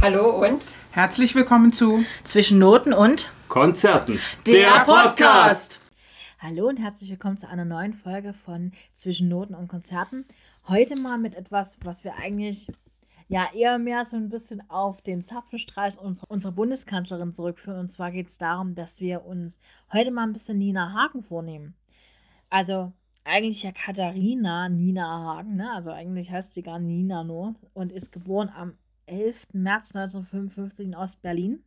Hallo und Herzlich willkommen zu Zwischen Noten und Konzerten. der Podcast. Hallo und herzlich willkommen zu einer neuen Folge von Zwischen Noten und Konzerten. Heute mal mit etwas, was wir eigentlich ja eher mehr so ein bisschen auf den Zapfenstreich unserer, unserer Bundeskanzlerin zurückführen. Und zwar geht es darum, dass wir uns heute mal ein bisschen Nina Hagen vornehmen. Also eigentlich ja Katharina Nina Hagen, ne? also eigentlich heißt sie gar Nina nur und ist geboren am 11. März 1955 in Ostberlin.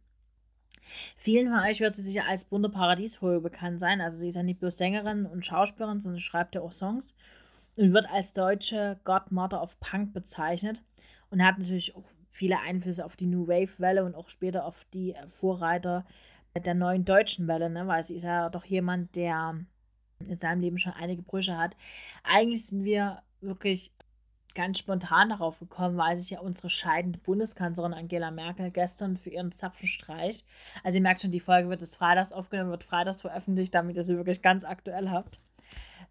Vielen von euch wird sie sicher als bunte Paradiesvogel bekannt sein. Also sie ist ja nicht bloß Sängerin und Schauspielerin, sondern schreibt ja auch Songs und wird als deutsche Godmother of Punk bezeichnet und hat natürlich auch viele Einflüsse auf die New Wave Welle und auch später auf die Vorreiter der neuen deutschen Welle, ne? weil sie ist ja doch jemand, der in seinem Leben schon einige Brüche hat. Eigentlich sind wir wirklich ganz spontan darauf gekommen, weil sich ja unsere scheidende Bundeskanzlerin Angela Merkel gestern für ihren Zapfenstreich, also ihr merkt schon, die Folge wird des Freitags aufgenommen, wird Freitags veröffentlicht, damit ihr sie wirklich ganz aktuell habt.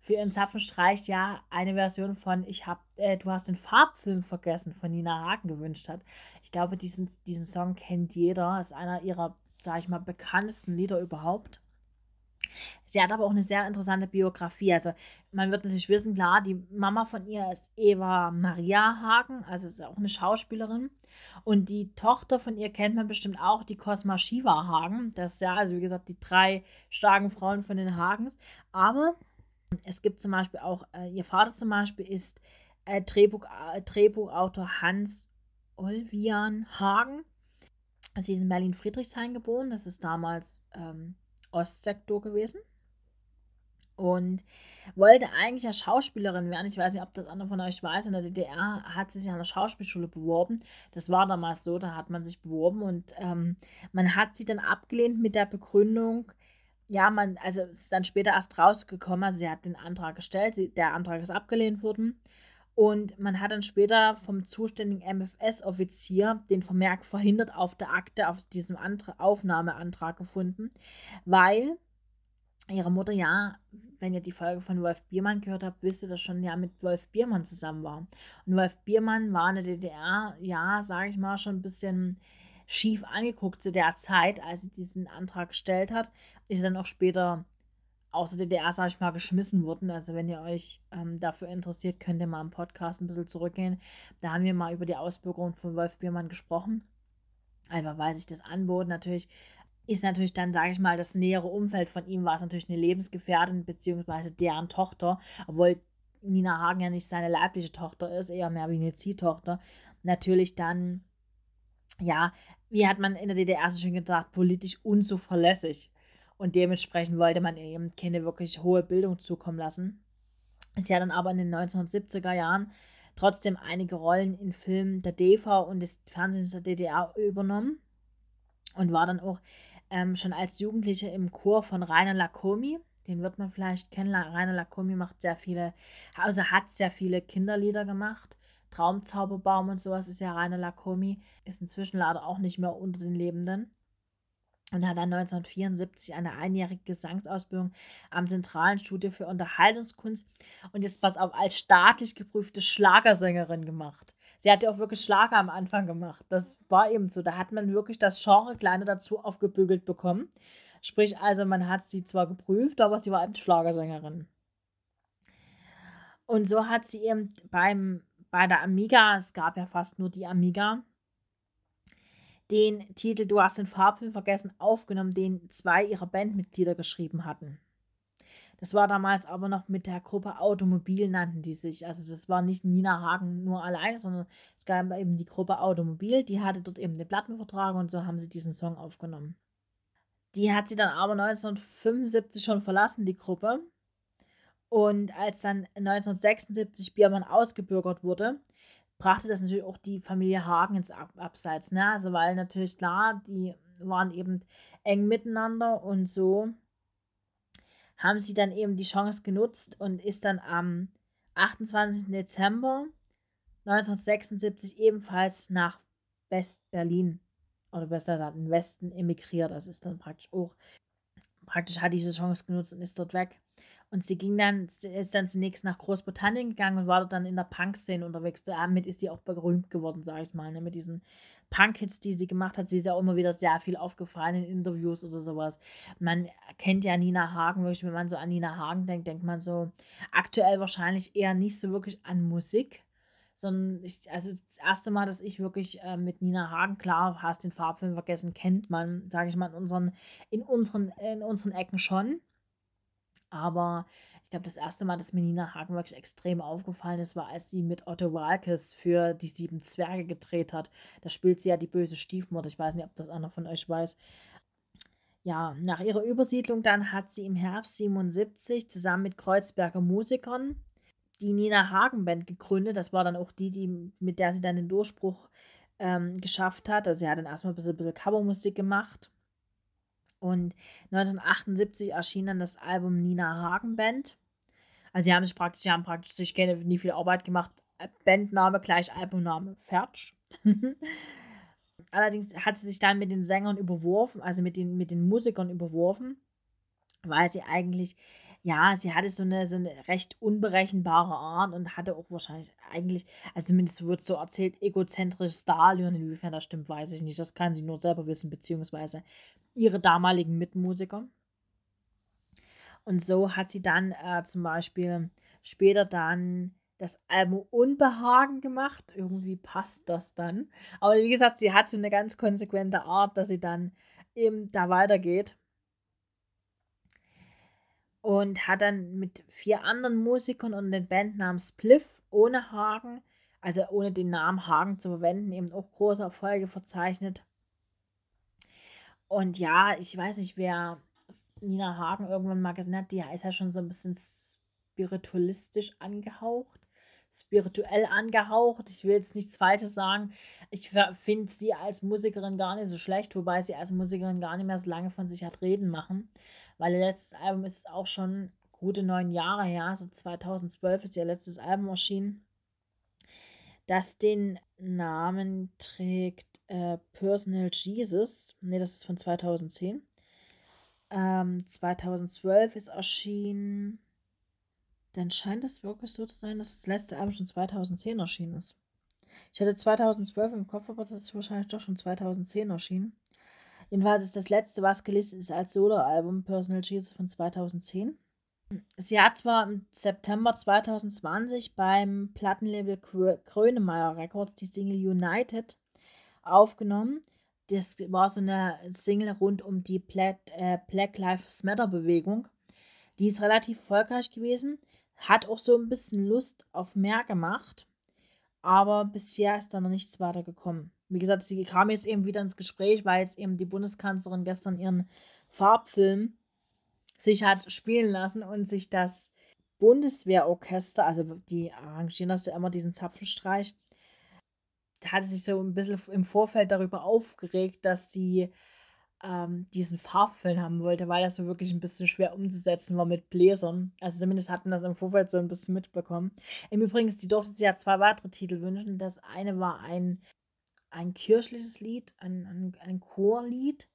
Für ihren Zapfenstreich ja eine Version von Ich hab, äh, du hast den Farbfilm vergessen von Nina Hagen gewünscht hat. Ich glaube, diesen, diesen Song kennt jeder, ist einer ihrer, sag ich mal, bekanntesten Lieder überhaupt. Sie hat aber auch eine sehr interessante Biografie. Also man wird natürlich wissen, klar, die Mama von ihr ist Eva Maria Hagen, also ist auch eine Schauspielerin. Und die Tochter von ihr kennt man bestimmt auch, die Cosma Shiva Hagen. Das ist ja, also wie gesagt, die drei starken Frauen von den Hagens. Aber es gibt zum Beispiel auch, äh, ihr Vater zum Beispiel ist äh, Drehbuch, äh, Drehbuchautor Hans Olvian Hagen. Sie ist in Berlin-Friedrichshain geboren. Das ist damals ähm, Ostsektor gewesen und wollte eigentlich ja Schauspielerin werden. Ich weiß nicht, ob das einer von euch weiß. In der DDR hat sie sich an der Schauspielschule beworben. Das war damals so, da hat man sich beworben und ähm, man hat sie dann abgelehnt mit der Begründung, ja, man, also es ist dann später erst rausgekommen, also sie hat den Antrag gestellt, sie, der Antrag ist abgelehnt worden. Und man hat dann später vom zuständigen MFS-Offizier den Vermerk verhindert auf der Akte, auf diesem Antra Aufnahmeantrag gefunden, weil ihre Mutter ja, wenn ihr die Folge von Wolf Biermann gehört habt, wisst ihr, dass schon ja mit Wolf Biermann zusammen war. Und Wolf Biermann war in der DDR, ja, sage ich mal, schon ein bisschen schief angeguckt zu der Zeit, als sie diesen Antrag gestellt hat. Ist dann auch später aus der DDR, sage ich mal, geschmissen worden. Also wenn ihr euch ähm, dafür interessiert, könnt ihr mal im Podcast ein bisschen zurückgehen. Da haben wir mal über die Ausbürgerung von Wolf Biermann gesprochen. Einfach weil sich das anbot. Natürlich ist natürlich dann, sage ich mal, das nähere Umfeld von ihm war es natürlich eine Lebensgefährtin, beziehungsweise deren Tochter, obwohl Nina Hagen ja nicht seine leibliche Tochter ist, eher mehr wie eine Ziehtochter. Natürlich dann, ja, wie hat man in der DDR so schön gesagt, politisch unzuverlässig. Und dementsprechend wollte man eben keine wirklich hohe Bildung zukommen lassen. Sie hat dann aber in den 1970er Jahren trotzdem einige Rollen in Filmen der DV und des Fernsehens der DDR übernommen und war dann auch ähm, schon als Jugendliche im Chor von Rainer Lacomi. Den wird man vielleicht kennen. Rainer Lacomi macht sehr viele, also hat sehr viele Kinderlieder gemacht. Traumzauberbaum und sowas ist ja Rainer Lacomi. Ist inzwischen leider auch nicht mehr unter den Lebenden und hat dann 1974 eine einjährige Gesangsausbildung am Zentralen Studio für Unterhaltungskunst und jetzt pass auf, als staatlich geprüfte Schlagersängerin gemacht. Sie hat ja auch wirklich Schlager am Anfang gemacht. Das war eben so. Da hat man wirklich das Genre kleiner dazu aufgebügelt bekommen. Sprich, also man hat sie zwar geprüft, aber sie war eine Schlagersängerin. Und so hat sie eben beim, bei der Amiga, es gab ja fast nur die Amiga, den Titel Du hast den Farbfilm vergessen aufgenommen, den zwei ihrer Bandmitglieder geschrieben hatten. Das war damals aber noch mit der Gruppe Automobil nannten die sich. Also das war nicht Nina Hagen nur alleine, sondern es gab eben die Gruppe Automobil, die hatte dort eben den Plattenvertrag und so haben sie diesen Song aufgenommen. Die hat sie dann aber 1975 schon verlassen, die Gruppe. Und als dann 1976 Biermann ausgebürgert wurde, brachte das natürlich auch die Familie Hagen ins Abseits. Ne? Also, weil natürlich klar, die waren eben eng miteinander und so haben sie dann eben die Chance genutzt und ist dann am 28. Dezember 1976 ebenfalls nach West-Berlin oder besser gesagt in Westen emigriert. Das ist dann praktisch auch, praktisch hat diese Chance genutzt und ist dort weg. Und sie ging dann, ist dann zunächst nach Großbritannien gegangen und war dann in der Punk-Szene unterwegs. Damit ist sie auch berühmt geworden, sage ich mal, ne, mit diesen Punk-Hits, die sie gemacht hat, sie ist ja auch immer wieder sehr viel aufgefallen in Interviews oder sowas. Man kennt ja Nina Hagen wirklich, wenn man so an Nina Hagen denkt, denkt man so aktuell wahrscheinlich eher nicht so wirklich an Musik, sondern ich, also das erste Mal, dass ich wirklich äh, mit Nina Hagen, klar, hast den Farbfilm vergessen, kennt man, sage ich mal, in unseren, in unseren, in unseren Ecken schon. Aber ich glaube, das erste Mal, dass mir Nina Hagen wirklich extrem aufgefallen ist, war, als sie mit Otto Walkes für die Sieben Zwerge gedreht hat. Da spielt sie ja die böse Stiefmutter. Ich weiß nicht, ob das einer von euch weiß. Ja, nach ihrer Übersiedlung dann hat sie im Herbst 77 zusammen mit Kreuzberger Musikern die Nina Hagen Band gegründet. Das war dann auch die, die mit der sie dann den Durchbruch ähm, geschafft hat. Also sie hat dann erstmal ein bisschen, bisschen Covermusik gemacht. Und 1978 erschien dann das Album Nina Hagen Band. Also sie haben sich praktisch, sie haben praktisch sich gerne nie viel Arbeit gemacht. Bandname gleich Albumname, fertig. Allerdings hat sie sich dann mit den Sängern überworfen, also mit den, mit den Musikern überworfen, weil sie eigentlich ja, sie hatte so eine, so eine recht unberechenbare Art und hatte auch wahrscheinlich eigentlich, also zumindest wird so erzählt, egozentrisches Darlehen. Inwiefern das stimmt, weiß ich nicht. Das kann sie nur selber wissen, beziehungsweise ihre damaligen Mitmusiker. Und so hat sie dann äh, zum Beispiel später dann das Album Unbehagen gemacht. Irgendwie passt das dann. Aber wie gesagt, sie hat so eine ganz konsequente Art, dass sie dann eben da weitergeht und hat dann mit vier anderen Musikern und den Bandnamen Spliff ohne Hagen, also ohne den Namen Hagen zu verwenden, eben auch große Erfolge verzeichnet. Und ja, ich weiß nicht, wer Nina Hagen irgendwann mal gesehen hat, die ist ja schon so ein bisschen spiritualistisch angehaucht, spirituell angehaucht. Ich will jetzt nichts Falsches sagen. Ich finde sie als Musikerin gar nicht so schlecht, wobei sie als Musikerin gar nicht mehr so lange von sich hat reden machen weil ihr letztes Album ist auch schon gute neun Jahre her, also 2012 ist ihr letztes Album erschienen, das den Namen trägt äh, Personal Jesus. Ne, das ist von 2010. Ähm, 2012 ist erschienen. Dann scheint es wirklich so zu sein, dass das letzte Album schon 2010 erschienen ist. Ich hatte 2012 im Kopf, aber das ist wahrscheinlich doch schon 2010 erschienen. Jedenfalls ist das letzte, was gelistet ist als Soloalbum Personal Jesus von 2010. Sie hat zwar im September 2020 beim Plattenlabel Krönemeyer Records die Single United aufgenommen. Das war so eine Single rund um die Black, äh, Black Lives Matter Bewegung. Die ist relativ erfolgreich gewesen, hat auch so ein bisschen Lust auf mehr gemacht, aber bisher ist da noch nichts weiter gekommen wie gesagt, sie kam jetzt eben wieder ins Gespräch, weil jetzt eben die Bundeskanzlerin gestern ihren Farbfilm sich hat spielen lassen und sich das Bundeswehrorchester, also die arrangieren das ja immer, diesen Zapfenstreich, da hatte sich so ein bisschen im Vorfeld darüber aufgeregt, dass sie ähm, diesen Farbfilm haben wollte, weil das so wirklich ein bisschen schwer umzusetzen war mit Bläsern. Also zumindest hatten das im Vorfeld so ein bisschen mitbekommen. Im Übrigen, die durfte sich ja zwei weitere Titel wünschen. Das eine war ein ein kirchliches Lied, ein, ein, ein Chorlied,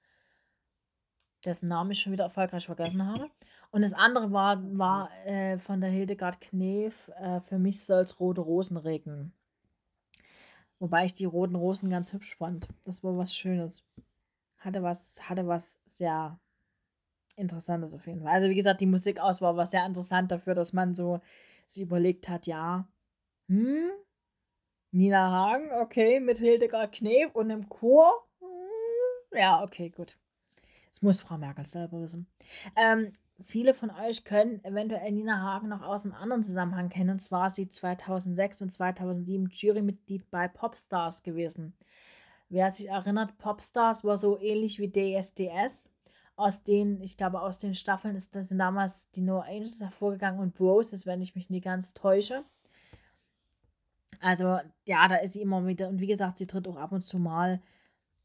dessen Namen ich schon wieder erfolgreich vergessen habe. Und das andere war, war äh, von der Hildegard Knef, äh, für mich soll es rote Rosen regnen. Wobei ich die roten Rosen ganz hübsch fand. Das war was Schönes. Hatte was, hatte was sehr Interessantes auf jeden Fall. Also wie gesagt, die Musikauswahl war sehr interessant dafür, dass man so sich überlegt hat, ja, hm, Nina Hagen, okay, mit Hildegard Knef und im Chor. Hm, ja, okay, gut. Das muss Frau Merkel selber wissen. Ähm, viele von euch können eventuell Nina Hagen noch aus einem anderen Zusammenhang kennen. Und zwar ist sie 2006 und 2007 Jurymitglied bei Popstars gewesen. Wer sich erinnert, Popstars war so ähnlich wie DSDS. Aus den, ich glaube, aus den Staffeln ist, sind damals die No Angels hervorgegangen und Bros, wenn ich mich nie ganz täusche. Also, ja, da ist sie immer wieder. Und wie gesagt, sie tritt auch ab und zu mal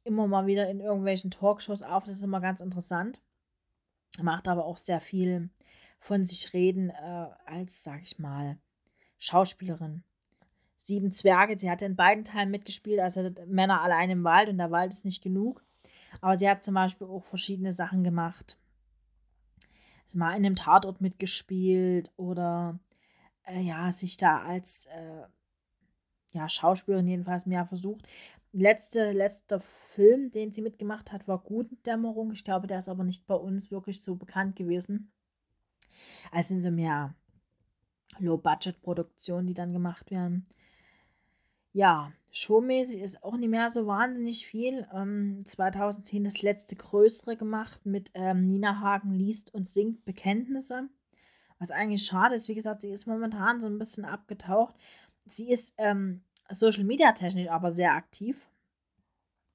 immer mal wieder in irgendwelchen Talkshows auf. Das ist immer ganz interessant. Macht aber auch sehr viel von sich reden äh, als, sag ich mal, Schauspielerin. Sieben Zwerge, sie hat in beiden Teilen mitgespielt, also Männer allein im Wald und der Wald ist nicht genug. Aber sie hat zum Beispiel auch verschiedene Sachen gemacht. Sie mal in einem Tatort mitgespielt oder äh, ja, sich da als äh, ja, Schauspielerin jedenfalls mehr versucht. Letzte, letzter Film, den sie mitgemacht hat, war Gutendämmerung. Ich glaube, der ist aber nicht bei uns wirklich so bekannt gewesen. Also sind so mehr Low-Budget-Produktionen, die dann gemacht werden. Ja, showmäßig ist auch nicht mehr so wahnsinnig viel. Ähm, 2010 das letzte größere gemacht mit ähm, Nina Hagen liest und singt Bekenntnisse. Was eigentlich schade ist, wie gesagt, sie ist momentan so ein bisschen abgetaucht. Sie ist ähm, Social Media technisch aber sehr aktiv.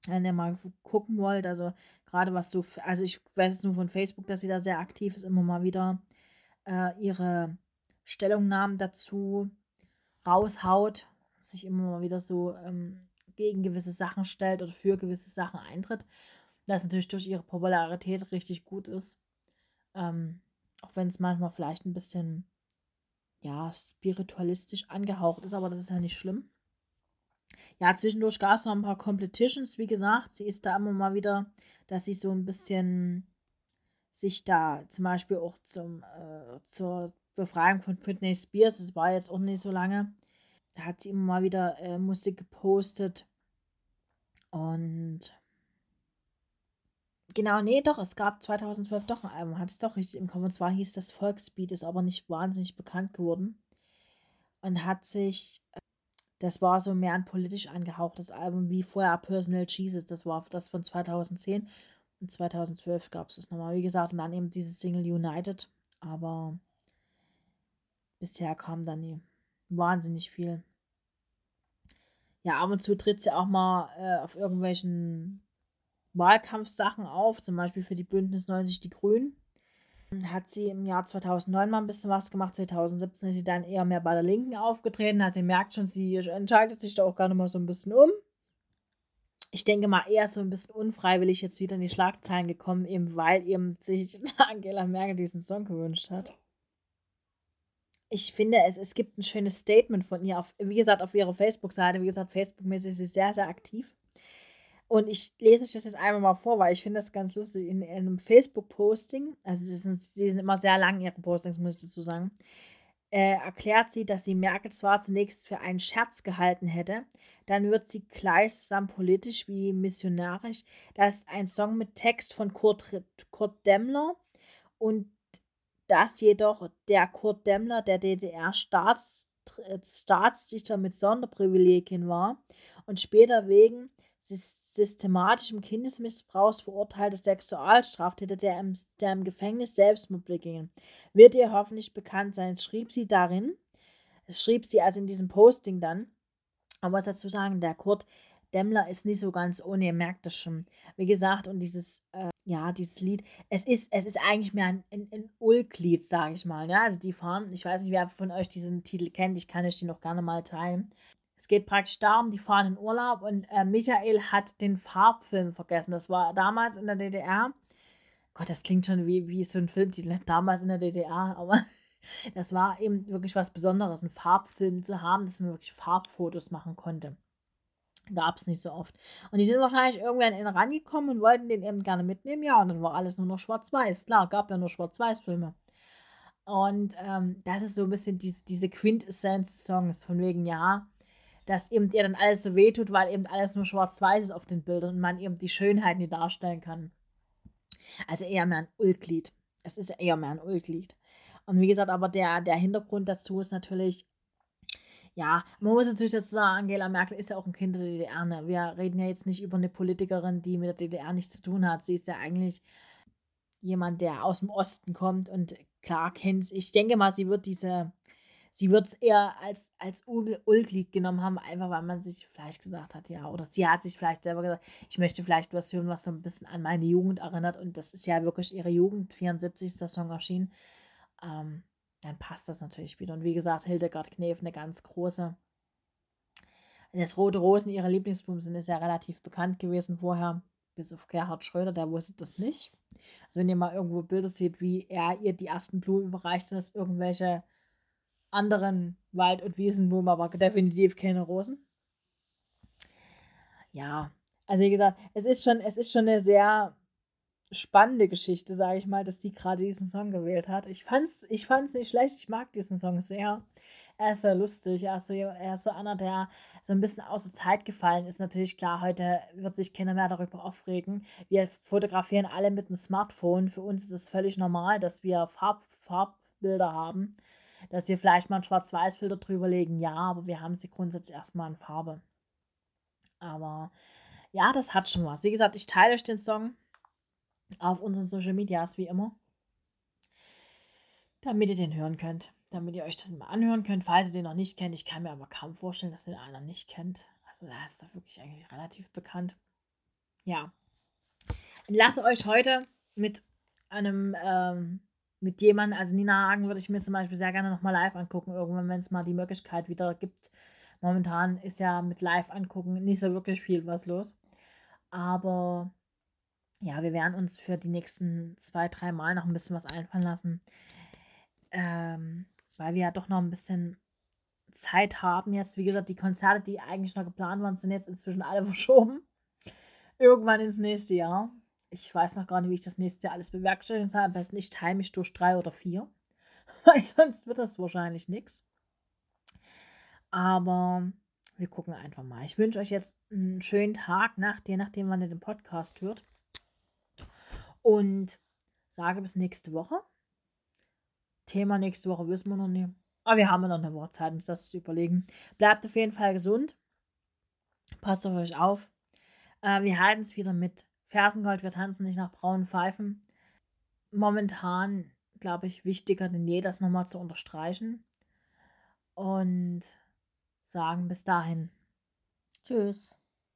Wenn ihr mal gucken wollt, also gerade was so, also ich weiß es nur von Facebook, dass sie da sehr aktiv ist, immer mal wieder äh, ihre Stellungnahmen dazu raushaut, sich immer mal wieder so ähm, gegen gewisse Sachen stellt oder für gewisse Sachen eintritt. Das natürlich durch ihre Popularität richtig gut ist. Ähm, auch wenn es manchmal vielleicht ein bisschen ja, spiritualistisch angehaucht ist, aber das ist ja nicht schlimm. Ja, zwischendurch gab es noch ein paar Competitions, wie gesagt. Sie ist da immer mal wieder, dass sie so ein bisschen sich da zum Beispiel auch zum, äh, zur Befreiung von Britney Spears, das war jetzt auch nicht so lange, da hat sie immer mal wieder äh, Musik gepostet. Und genau, nee, doch, es gab 2012 doch ein Album, hat es doch richtig im Kopf. Und zwar hieß das Volksbeat, ist aber nicht wahnsinnig bekannt geworden. Und hat sich, äh, das war so mehr ein politisch angehauchtes Album wie vorher Personal Jesus, das war das von 2010. Und 2012 gab es das nochmal, wie gesagt, und dann eben dieses Single United. Aber bisher kam da nie wahnsinnig viel. Ja, ab und zu tritt sie auch mal äh, auf irgendwelchen Wahlkampfsachen auf, zum Beispiel für die Bündnis 90 Die Grünen. Hat sie im Jahr 2009 mal ein bisschen was gemacht, 2017 ist sie dann eher mehr bei der Linken aufgetreten. Also ihr merkt schon, sie entscheidet sich da auch gerne mal so ein bisschen um. Ich denke mal eher so ein bisschen unfreiwillig jetzt wieder in die Schlagzeilen gekommen, eben weil eben sich Angela Merkel diesen Song gewünscht hat ich finde, es, es gibt ein schönes Statement von ihr, auf, wie gesagt, auf ihrer Facebook-Seite. Wie gesagt, Facebook-mäßig ist sie sehr, sehr aktiv. Und ich lese euch das jetzt einmal mal vor, weil ich finde das ganz lustig. In, in einem Facebook-Posting, also sie sind, sie sind immer sehr lang, ihre Postings, muss ich dazu sagen, äh, erklärt sie, dass sie Merkel zwar zunächst für einen Scherz gehalten hätte, dann wird sie gleichsam politisch wie missionarisch. Das ist ein Song mit Text von Kurt, Kurt Demmler und dass jedoch der Kurt Demmler der DDR-Staats Staatsdichter mit Sonderprivilegien war und später wegen systematischem Kindesmissbrauchs verurteilte Sexualstraftäter, der im, der im Gefängnis Selbstmord beging, wird ihr hoffentlich bekannt sein. Schrieb sie darin, es schrieb sie also in diesem Posting dann, aber was dazu sagen, der Kurt Demmler ist nicht so ganz ohne, ihr merkt das schon. Wie gesagt, und dieses, äh, ja, dieses Lied, es ist, es ist eigentlich mehr ein, ein, ein Ulk-Lied, sage ich mal. Ja? Also die fahren, ich weiß nicht, wer von euch diesen Titel kennt, ich kann euch den noch gerne mal teilen. Es geht praktisch darum, die fahren in Urlaub und äh, Michael hat den Farbfilm vergessen. Das war damals in der DDR. Gott, das klingt schon wie, wie so ein Filmtitel, damals in der DDR, aber das war eben wirklich was Besonderes, einen Farbfilm zu haben, dass man wirklich Farbfotos machen konnte. Gab es nicht so oft. Und die sind wahrscheinlich irgendwann in rangekommen und wollten den eben gerne mitnehmen. Ja, und dann war alles nur noch schwarz-weiß. Klar, gab ja nur schwarz-weiß-Filme. Und ähm, das ist so ein bisschen diese, diese Quintessenz des Songs, von wegen, ja, dass eben dir dann alles so wehtut, weil eben alles nur schwarz-weiß ist auf den Bildern und man eben die Schönheit nicht darstellen kann. Also eher mehr ein Ulglied. Es ist eher mehr ein Ulglied. Und wie gesagt, aber der, der Hintergrund dazu ist natürlich, ja, man muss natürlich dazu sagen, Angela Merkel ist ja auch ein Kind der DDR. Ne? Wir reden ja jetzt nicht über eine Politikerin, die mit der DDR nichts zu tun hat. Sie ist ja eigentlich jemand, der aus dem Osten kommt und klar kennt Ich denke mal, sie wird diese, sie wird es eher als, als Ulglied genommen haben, einfach weil man sich vielleicht gesagt hat, ja, oder sie hat sich vielleicht selber gesagt, ich möchte vielleicht was hören, was so ein bisschen an meine Jugend erinnert und das ist ja wirklich ihre Jugend, 74 ist der Song erschienen. Ähm, dann passt das natürlich wieder. Und wie gesagt, Hildegard Knef, eine ganz große. Das Rote Rosen, ihre Lieblingsblumen, sind ist ja relativ bekannt gewesen vorher, bis auf Gerhard Schröder, der wusste das nicht. Also wenn ihr mal irgendwo Bilder seht, wie er ihr die ersten Blumen überreicht, sind das irgendwelche anderen Wald- und Wiesenblumen, aber definitiv keine Rosen. Ja, also wie gesagt, es ist schon, es ist schon eine sehr spannende Geschichte, sage ich mal, dass die gerade diesen Song gewählt hat. Ich fand's, ich fand's nicht schlecht, ich mag diesen Song sehr. er ist sehr lustig. Er ist, so, er ist so einer, der so ein bisschen außer Zeit gefallen ist. Natürlich klar, heute wird sich keiner mehr darüber aufregen. Wir fotografieren alle mit einem Smartphone. Für uns ist es völlig normal, dass wir Farb, Farbbilder haben. Dass wir vielleicht mal einen Schwarz-Weiß-Filter drüber legen, ja, aber wir haben sie grundsätzlich erstmal in Farbe. Aber ja, das hat schon was. Wie gesagt, ich teile euch den Song auf unseren Social Medias wie immer, damit ihr den hören könnt damit ihr euch das mal anhören könnt, falls ihr den noch nicht kennt. Ich kann mir aber kaum vorstellen, dass den einer nicht kennt. Also da ist er wirklich eigentlich relativ bekannt. Ja. Ich lasse euch heute mit einem, ähm, mit jemandem, also Nina Hagen würde ich mir zum Beispiel sehr gerne nochmal live angucken, irgendwann, wenn es mal die Möglichkeit wieder gibt. Momentan ist ja mit live angucken nicht so wirklich viel was los. Aber ja, wir werden uns für die nächsten zwei, drei Mal noch ein bisschen was einfallen lassen. Ähm, weil wir ja doch noch ein bisschen Zeit haben. Jetzt, wie gesagt, die Konzerte, die eigentlich noch geplant waren, sind jetzt inzwischen alle verschoben. Irgendwann ins nächste Jahr. Ich weiß noch gar nicht, wie ich das nächste Jahr alles bewerkstelligen soll. Am besten ich teile mich durch drei oder vier. Weil sonst wird das wahrscheinlich nichts. Aber wir gucken einfach mal. Ich wünsche euch jetzt einen schönen Tag, nach je nachdem, wann ihr den Podcast hört. Und sage bis nächste Woche. Thema nächste Woche wissen wir noch nicht. Aber wir haben ja noch eine Woche Zeit, uns das zu überlegen. Bleibt auf jeden Fall gesund. Passt auf euch auf. Äh, wir halten es wieder mit Fersengold. Wir tanzen nicht nach braunen Pfeifen. Momentan, glaube ich, wichtiger denn je, das nochmal zu unterstreichen. Und sagen bis dahin. Tschüss.